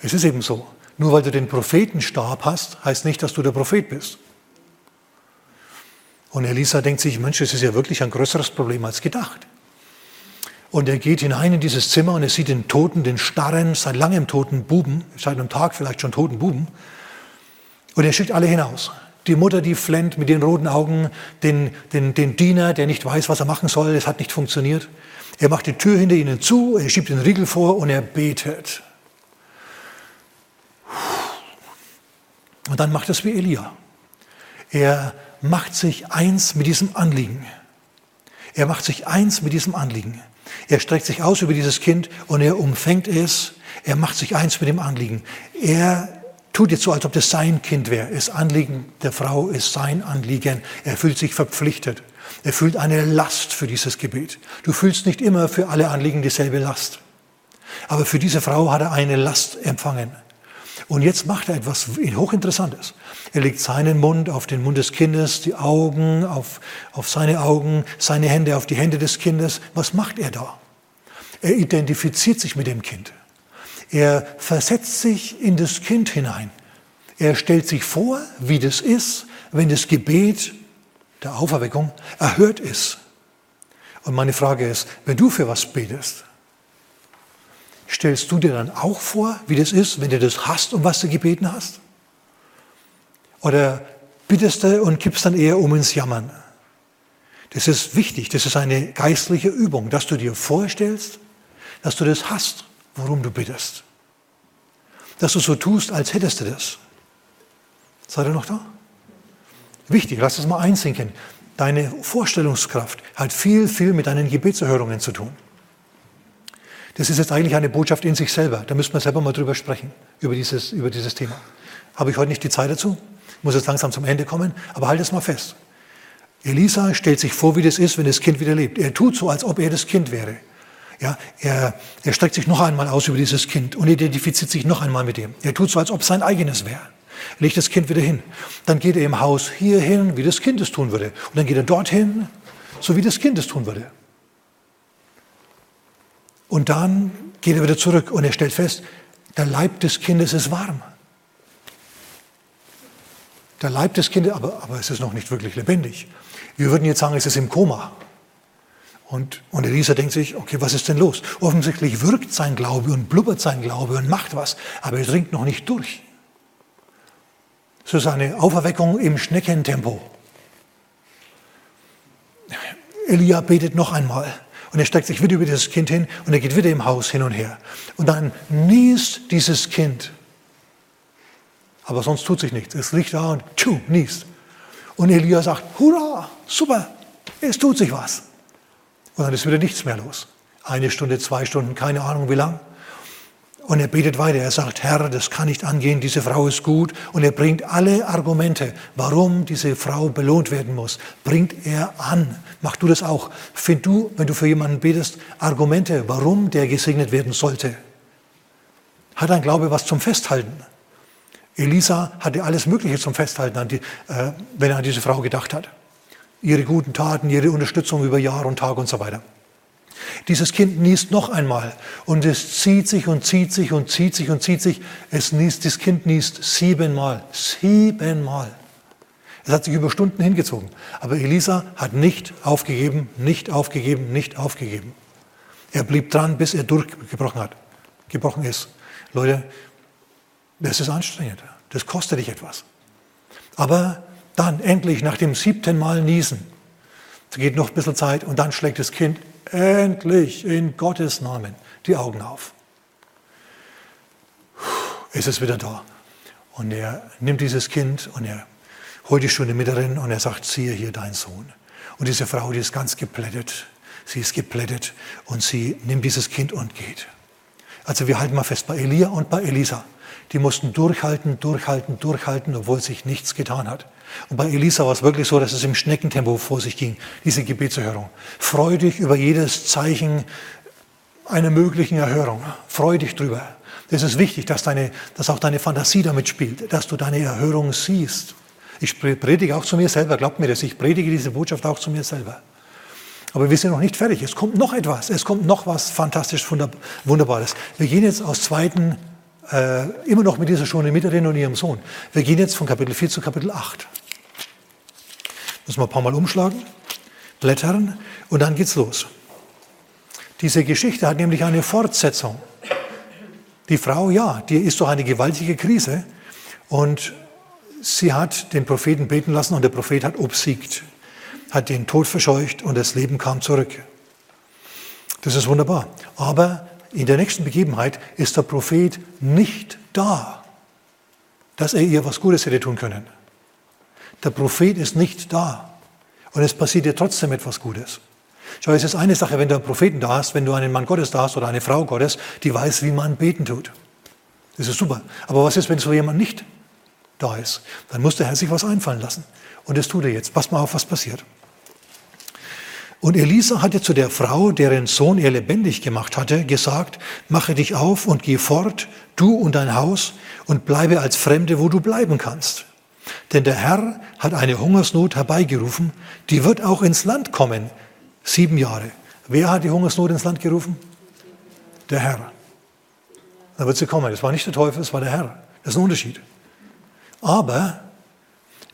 Es ist eben so. Nur weil du den Prophetenstab hast, heißt nicht, dass du der Prophet bist. Und Elisa denkt sich, Mensch, das ist ja wirklich ein größeres Problem als gedacht. Und er geht hinein in dieses Zimmer und er sieht den toten, den starren, seit langem toten Buben, seit einem Tag vielleicht schon toten Buben. Und er schickt alle hinaus. Die Mutter, die flennt mit den roten Augen, den, den, den Diener, der nicht weiß, was er machen soll, es hat nicht funktioniert. Er macht die Tür hinter ihnen zu, er schiebt den Riegel vor und er betet. Und dann macht es wie Elia. Er macht sich eins mit diesem Anliegen. Er macht sich eins mit diesem Anliegen. Er streckt sich aus über dieses Kind und er umfängt es. Er macht sich eins mit dem Anliegen. Er tut jetzt so, als ob das sein Kind wäre. Das Anliegen der Frau ist sein Anliegen. Er fühlt sich verpflichtet. Er fühlt eine Last für dieses Gebet. Du fühlst nicht immer für alle Anliegen dieselbe Last. Aber für diese Frau hat er eine Last empfangen. Und jetzt macht er etwas hochinteressantes. Er legt seinen Mund auf den Mund des Kindes, die Augen auf, auf seine Augen, seine Hände auf die Hände des Kindes. Was macht er da? Er identifiziert sich mit dem Kind. Er versetzt sich in das Kind hinein. Er stellt sich vor, wie das ist, wenn das Gebet der Auferweckung erhört ist. Und meine Frage ist, wenn du für was betest, stellst du dir dann auch vor, wie das ist, wenn du das hast, um was du gebeten hast? Oder bittest du und kippst dann eher um ins Jammern? Das ist wichtig, das ist eine geistliche Übung, dass du dir vorstellst, dass du das hast, worum du bittest dass du so tust, als hättest du das. Seid ihr noch da? Wichtig, lass das mal einsinken. Deine Vorstellungskraft hat viel, viel mit deinen Gebetserhörungen zu tun. Das ist jetzt eigentlich eine Botschaft in sich selber. Da müssen wir selber mal drüber sprechen, über dieses, über dieses Thema. Habe ich heute nicht die Zeit dazu? Muss jetzt langsam zum Ende kommen, aber halt es mal fest. Elisa stellt sich vor, wie das ist, wenn das Kind wieder lebt. Er tut so, als ob er das Kind wäre. Ja, er, er streckt sich noch einmal aus über dieses Kind und identifiziert sich noch einmal mit ihm. Er tut so, als ob es sein eigenes wäre. Legt das Kind wieder hin. Dann geht er im Haus hier hin, wie das Kind es tun würde. Und dann geht er dorthin, so wie das Kind es tun würde. Und dann geht er wieder zurück und er stellt fest, der Leib des Kindes ist warm. Der Leib des Kindes, aber, aber es ist noch nicht wirklich lebendig. Wir würden jetzt sagen, es ist im Koma. Und, und Elisa denkt sich, okay, was ist denn los? Offensichtlich wirkt sein Glaube und blubbert sein Glaube und macht was, aber er dringt noch nicht durch. So ist eine Auferweckung im Schneckentempo. Elia betet noch einmal und er steckt sich wieder über dieses Kind hin und er geht wieder im Haus hin und her. Und dann niest dieses Kind. Aber sonst tut sich nichts. Es liegt da und tschu, niest. Und Elia sagt, hurra, super, es tut sich was. Und dann ist wieder nichts mehr los. Eine Stunde, zwei Stunden, keine Ahnung wie lang. Und er betet weiter. Er sagt, Herr, das kann nicht angehen, diese Frau ist gut. Und er bringt alle Argumente, warum diese Frau belohnt werden muss, bringt er an. Mach du das auch. Find du, wenn du für jemanden betest, Argumente, warum der gesegnet werden sollte. Hat ein Glaube was zum Festhalten. Elisa hatte alles Mögliche zum Festhalten, äh, wenn er an diese Frau gedacht hat ihre guten Taten, ihre Unterstützung über Jahr und Tag und so weiter. Dieses Kind niest noch einmal und es zieht sich und zieht sich und zieht sich und zieht sich. Es niest, das Kind niest siebenmal, siebenmal. Es hat sich über Stunden hingezogen. Aber Elisa hat nicht aufgegeben, nicht aufgegeben, nicht aufgegeben. Er blieb dran, bis er durchgebrochen hat, gebrochen ist. Leute, das ist anstrengend. Das kostet dich etwas. Aber dann endlich nach dem siebten Mal niesen, es geht noch ein bisschen Zeit und dann schlägt das Kind endlich in Gottes Namen die Augen auf. Es ist wieder da. Und er nimmt dieses Kind und er holt die Stunde mit und er sagt, siehe hier dein Sohn. Und diese Frau, die ist ganz geplättet. sie ist geplättet und sie nimmt dieses Kind und geht. Also wir halten mal fest bei Elia und bei Elisa. Die mussten durchhalten, durchhalten, durchhalten, obwohl sich nichts getan hat. Und bei Elisa war es wirklich so, dass es im Schneckentempo vor sich ging, diese Gebetserhörung. Freu dich über jedes Zeichen einer möglichen Erhörung. Freu dich drüber. Es ist wichtig, dass, deine, dass auch deine Fantasie damit spielt, dass du deine Erhörung siehst. Ich predige auch zu mir selber, glaubt mir das, ich predige diese Botschaft auch zu mir selber. Aber wir sind noch nicht fertig. Es kommt noch etwas. Es kommt noch was fantastisch Wunderbares. Wir gehen jetzt aus zweiten, äh, immer noch mit dieser Schonemitherin und ihrem Sohn. Wir gehen jetzt von Kapitel 4 zu Kapitel 8. Müssen wir ein paar Mal umschlagen, blättern und dann geht's los. Diese Geschichte hat nämlich eine Fortsetzung. Die Frau, ja, die ist doch eine gewaltige Krise und sie hat den Propheten beten lassen und der Prophet hat obsiegt, hat den Tod verscheucht und das Leben kam zurück. Das ist wunderbar. Aber in der nächsten Begebenheit ist der Prophet nicht da, dass er ihr was Gutes hätte tun können. Der Prophet ist nicht da und es passiert ihr trotzdem etwas Gutes. Schau, es ist eine Sache, wenn du einen Propheten da hast, wenn du einen Mann Gottes da hast oder eine Frau Gottes, die weiß, wie man beten tut. Das ist super. Aber was ist, wenn so jemand nicht da ist? Dann muss der Herr sich was einfallen lassen. Und das tut er jetzt. Pass mal auf, was passiert. Und Elisa hatte zu der Frau, deren Sohn er lebendig gemacht hatte, gesagt, mache dich auf und geh fort, du und dein Haus, und bleibe als Fremde, wo du bleiben kannst. Denn der Herr hat eine Hungersnot herbeigerufen, die wird auch ins Land kommen, Sieben Jahre. Wer hat die Hungersnot ins Land gerufen? Der Herr. Da wird sie kommen. Das war nicht der Teufel, es war der Herr. Das ist ein Unterschied. Aber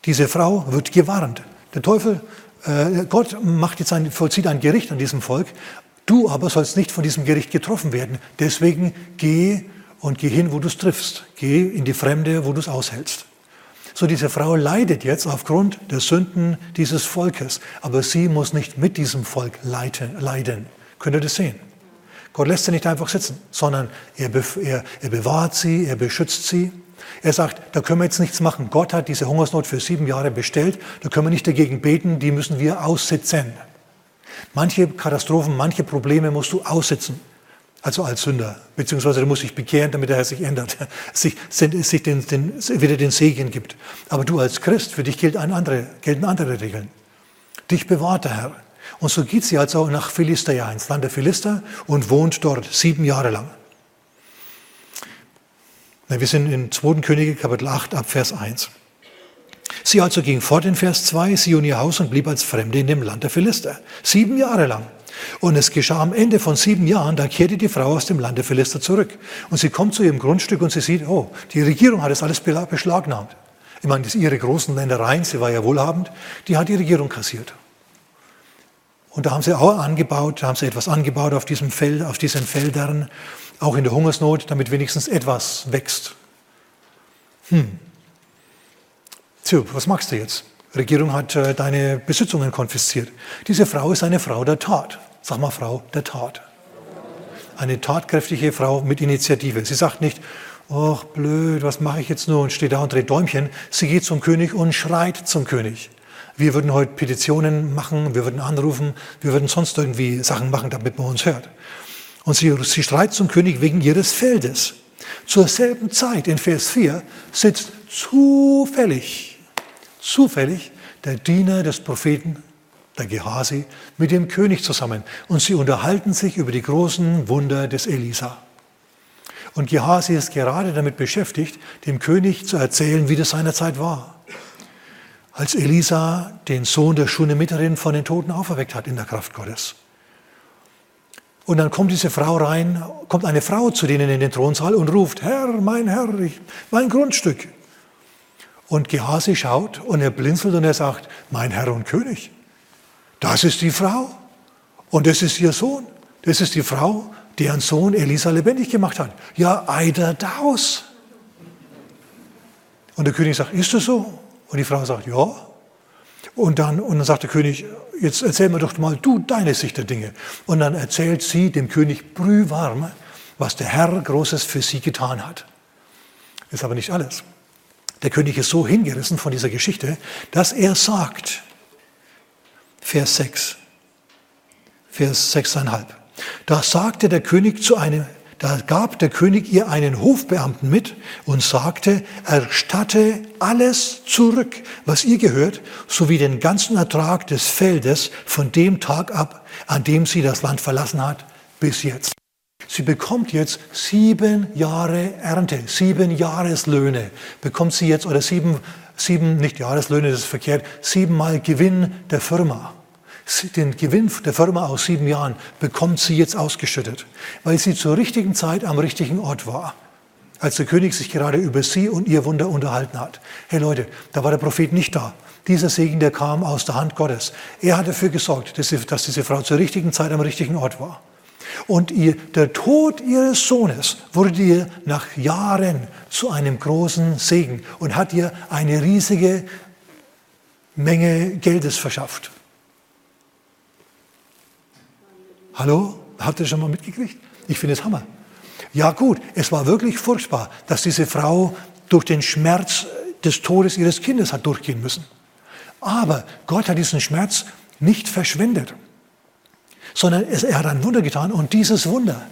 diese Frau wird gewarnt. Der Teufel, Gott macht jetzt ein, vollzieht ein Gericht an diesem Volk. Du aber sollst nicht von diesem Gericht getroffen werden. Deswegen geh und geh hin, wo du es triffst. Geh in die Fremde, wo du es aushältst. So, diese Frau leidet jetzt aufgrund der Sünden dieses Volkes, aber sie muss nicht mit diesem Volk leiden. Könnt ihr das sehen? Gott lässt sie nicht einfach sitzen, sondern er, er, er bewahrt sie, er beschützt sie. Er sagt, da können wir jetzt nichts machen. Gott hat diese Hungersnot für sieben Jahre bestellt, da können wir nicht dagegen beten, die müssen wir aussitzen. Manche Katastrophen, manche Probleme musst du aussitzen also als Sünder, beziehungsweise du musst dich bekehren, damit der Herr sich ändert, sich, sich den, den, wieder den Segen gibt. Aber du als Christ, für dich gilt andere, gelten andere Regeln. Dich bewahrt der Herr. Und so geht sie also nach Philister, ins Land der Philister und wohnt dort sieben Jahre lang. Wir sind in 2. Könige, Kapitel 8, ab Vers 1. Sie also ging fort in Vers 2, sie und ihr Haus und blieb als Fremde in dem Land der Philister. Sieben Jahre lang. Und es geschah am Ende von sieben Jahren, da kehrte die Frau aus dem Lande Philister zurück. Und sie kommt zu ihrem Grundstück und sie sieht, oh, die Regierung hat es alles beschlagnahmt. Ich meine, das ihre großen Ländereien, sie war ja wohlhabend, die hat die Regierung kassiert. Und da haben sie auch angebaut, da haben sie etwas angebaut auf diesem Feld, auf diesen Feldern, auch in der Hungersnot, damit wenigstens etwas wächst. Hm. Tja, was machst du jetzt? Regierung hat äh, deine Besitzungen konfisziert. Diese Frau ist eine Frau der Tat. Sag mal Frau der Tat. Eine tatkräftige Frau mit Initiative. Sie sagt nicht, ach blöd, was mache ich jetzt nur und steht da und dreht Däumchen. Sie geht zum König und schreit zum König. Wir würden heute Petitionen machen, wir würden anrufen, wir würden sonst irgendwie Sachen machen, damit man uns hört. Und sie, sie schreit zum König wegen ihres Feldes. Zur selben Zeit, in Vers 4, sitzt zufällig, zufällig der Diener des Propheten der Gehasi, mit dem König zusammen und sie unterhalten sich über die großen Wunder des Elisa. Und Gehasi ist gerade damit beschäftigt, dem König zu erzählen, wie das seinerzeit war. Als Elisa den Sohn der Schunemiterin von den Toten auferweckt hat in der Kraft Gottes. Und dann kommt diese Frau rein, kommt eine Frau zu denen in den Thronsaal und ruft, Herr, mein Herr, ich, mein Grundstück. Und Gehasi schaut und er blinzelt und er sagt, mein Herr und König. Das ist die Frau. Und das ist ihr Sohn. Das ist die Frau, deren Sohn Elisa lebendig gemacht hat. Ja, eider daus. Und der König sagt, ist das so? Und die Frau sagt, ja. Und dann, und dann sagt der König, jetzt erzähl mir doch mal du deine Sicht der Dinge. Und dann erzählt sie dem König brühwarm, was der Herr Großes für sie getan hat. Ist aber nicht alles. Der König ist so hingerissen von dieser Geschichte, dass er sagt, Vers 6. Vers 6,5. Da sagte der König zu einem, da gab der König ihr einen Hofbeamten mit und sagte, erstatte alles zurück, was ihr gehört, sowie den ganzen Ertrag des Feldes von dem Tag ab, an dem sie das Land verlassen hat, bis jetzt. Sie bekommt jetzt sieben Jahre Ernte, sieben Jahreslöhne bekommt sie jetzt, oder sieben, sieben, nicht Jahreslöhne, das ist verkehrt, siebenmal Gewinn der Firma den Gewinn der Firma aus sieben Jahren bekommt sie jetzt ausgeschüttet, weil sie zur richtigen Zeit am richtigen Ort war. Als der König sich gerade über sie und ihr Wunder unterhalten hat. Hey Leute, da war der Prophet nicht da. Dieser Segen, der kam aus der Hand Gottes. Er hat dafür gesorgt, dass, sie, dass diese Frau zur richtigen Zeit am richtigen Ort war. Und ihr, der Tod ihres Sohnes wurde ihr nach Jahren zu einem großen Segen und hat ihr eine riesige Menge Geldes verschafft. Hallo? Habt ihr das schon mal mitgekriegt? Ich finde es Hammer. Ja gut, es war wirklich furchtbar, dass diese Frau durch den Schmerz des Todes ihres Kindes hat durchgehen müssen. Aber Gott hat diesen Schmerz nicht verschwendet, sondern er hat ein Wunder getan und dieses Wunder,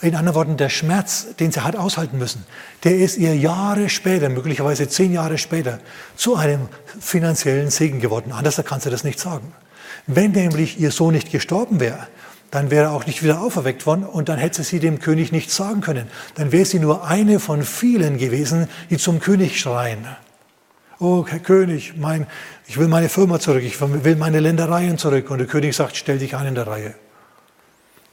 in anderen Worten, der Schmerz, den sie hat aushalten müssen, der ist ihr Jahre später, möglicherweise zehn Jahre später, zu einem finanziellen Segen geworden. Anders kannst du das nicht sagen. Wenn nämlich ihr Sohn nicht gestorben wäre, dann wäre er auch nicht wieder auferweckt worden und dann hätte sie dem König nichts sagen können. Dann wäre sie nur eine von vielen gewesen, die zum König schreien. Oh, Herr König, mein, ich will meine Firma zurück, ich will meine Ländereien zurück. Und der König sagt, stell dich an in der Reihe.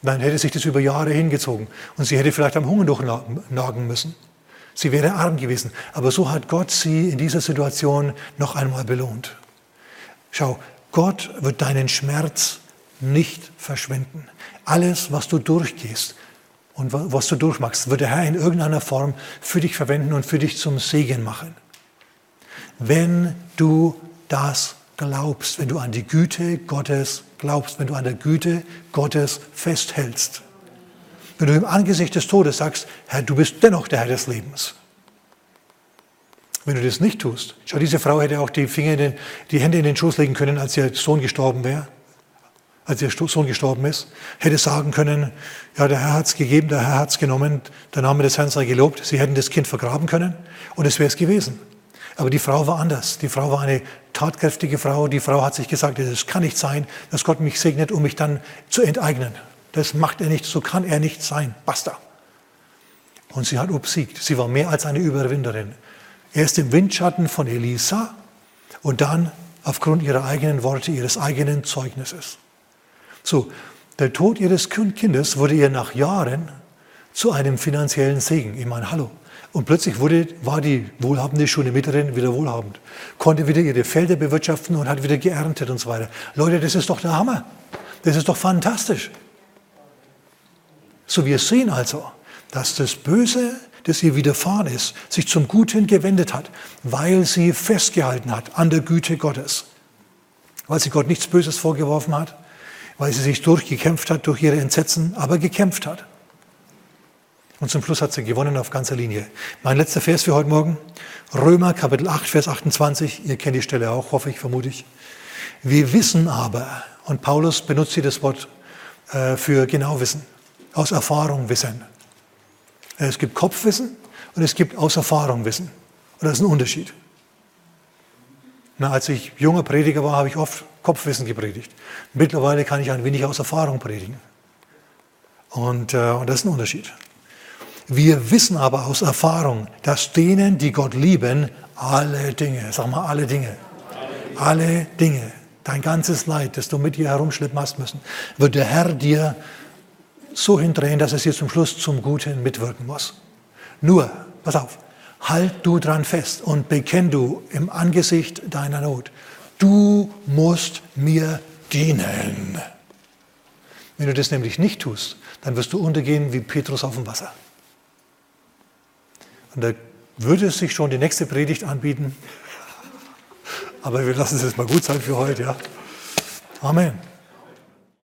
Dann hätte sich das über Jahre hingezogen und sie hätte vielleicht am Hunger durchnagen müssen. Sie wäre arm gewesen. Aber so hat Gott sie in dieser Situation noch einmal belohnt. Schau, Gott wird deinen Schmerz nicht verschwenden. Alles, was du durchgehst und was du durchmachst, wird der Herr in irgendeiner Form für dich verwenden und für dich zum Segen machen. Wenn du das glaubst, wenn du an die Güte Gottes glaubst, wenn du an der Güte Gottes festhältst. Wenn du im Angesicht des Todes sagst, Herr, du bist dennoch der Herr des Lebens. Wenn du das nicht tust, schau, diese Frau hätte auch die, Finger in den, die Hände in den Schoß legen können, als ihr Sohn gestorben wäre als ihr Sohn gestorben ist, hätte sagen können, ja, der Herr hat es gegeben, der Herr hat es genommen, der Name des Herrn sei gelobt. Sie hätten das Kind vergraben können und es wäre es gewesen. Aber die Frau war anders. Die Frau war eine tatkräftige Frau. Die Frau hat sich gesagt, es kann nicht sein, dass Gott mich segnet, um mich dann zu enteignen. Das macht er nicht, so kann er nicht sein. Basta. Und sie hat obsiegt. Sie war mehr als eine Überwinderin. Erst im Windschatten von Elisa und dann aufgrund ihrer eigenen Worte, ihres eigenen Zeugnisses. So, der Tod ihres Kindes wurde ihr nach Jahren zu einem finanziellen Segen. Ich meine, hallo. Und plötzlich wurde, war die wohlhabende schöne Mitterin wieder wohlhabend, konnte wieder ihre Felder bewirtschaften und hat wieder geerntet und so weiter. Leute, das ist doch der Hammer. Das ist doch fantastisch. So, wir sehen also, dass das Böse, das ihr widerfahren ist, sich zum Guten gewendet hat, weil sie festgehalten hat an der Güte Gottes. Weil sie Gott nichts Böses vorgeworfen hat, weil sie sich durchgekämpft hat durch ihre Entsetzen, aber gekämpft hat. Und zum Schluss hat sie gewonnen auf ganzer Linie. Mein letzter Vers für heute Morgen, Römer Kapitel 8, Vers 28, ihr kennt die Stelle auch, hoffe ich, vermute ich. Wir wissen aber, und Paulus benutzt hier das Wort äh, für genau Wissen, aus Erfahrung wissen. Es gibt Kopfwissen und es gibt aus Erfahrung Wissen. Und das ist ein Unterschied. Na, als ich junger Prediger war, habe ich oft Kopfwissen gepredigt. Mittlerweile kann ich ein wenig aus Erfahrung predigen. Und, äh, und das ist ein Unterschied. Wir wissen aber aus Erfahrung, dass denen, die Gott lieben, alle Dinge, sag mal alle Dinge, alle Dinge, dein ganzes Leid, das du mit dir herumschleppen hast müssen, wird der Herr dir so hindrehen, dass es dir zum Schluss zum Guten mitwirken muss. Nur, pass auf, halt du dran fest und bekenn du im Angesicht deiner Not du musst mir dienen. Wenn du das nämlich nicht tust, dann wirst du untergehen wie Petrus auf dem Wasser. Und da würde es sich schon die nächste Predigt anbieten. Aber wir lassen es jetzt mal gut sein für heute. Ja? Amen.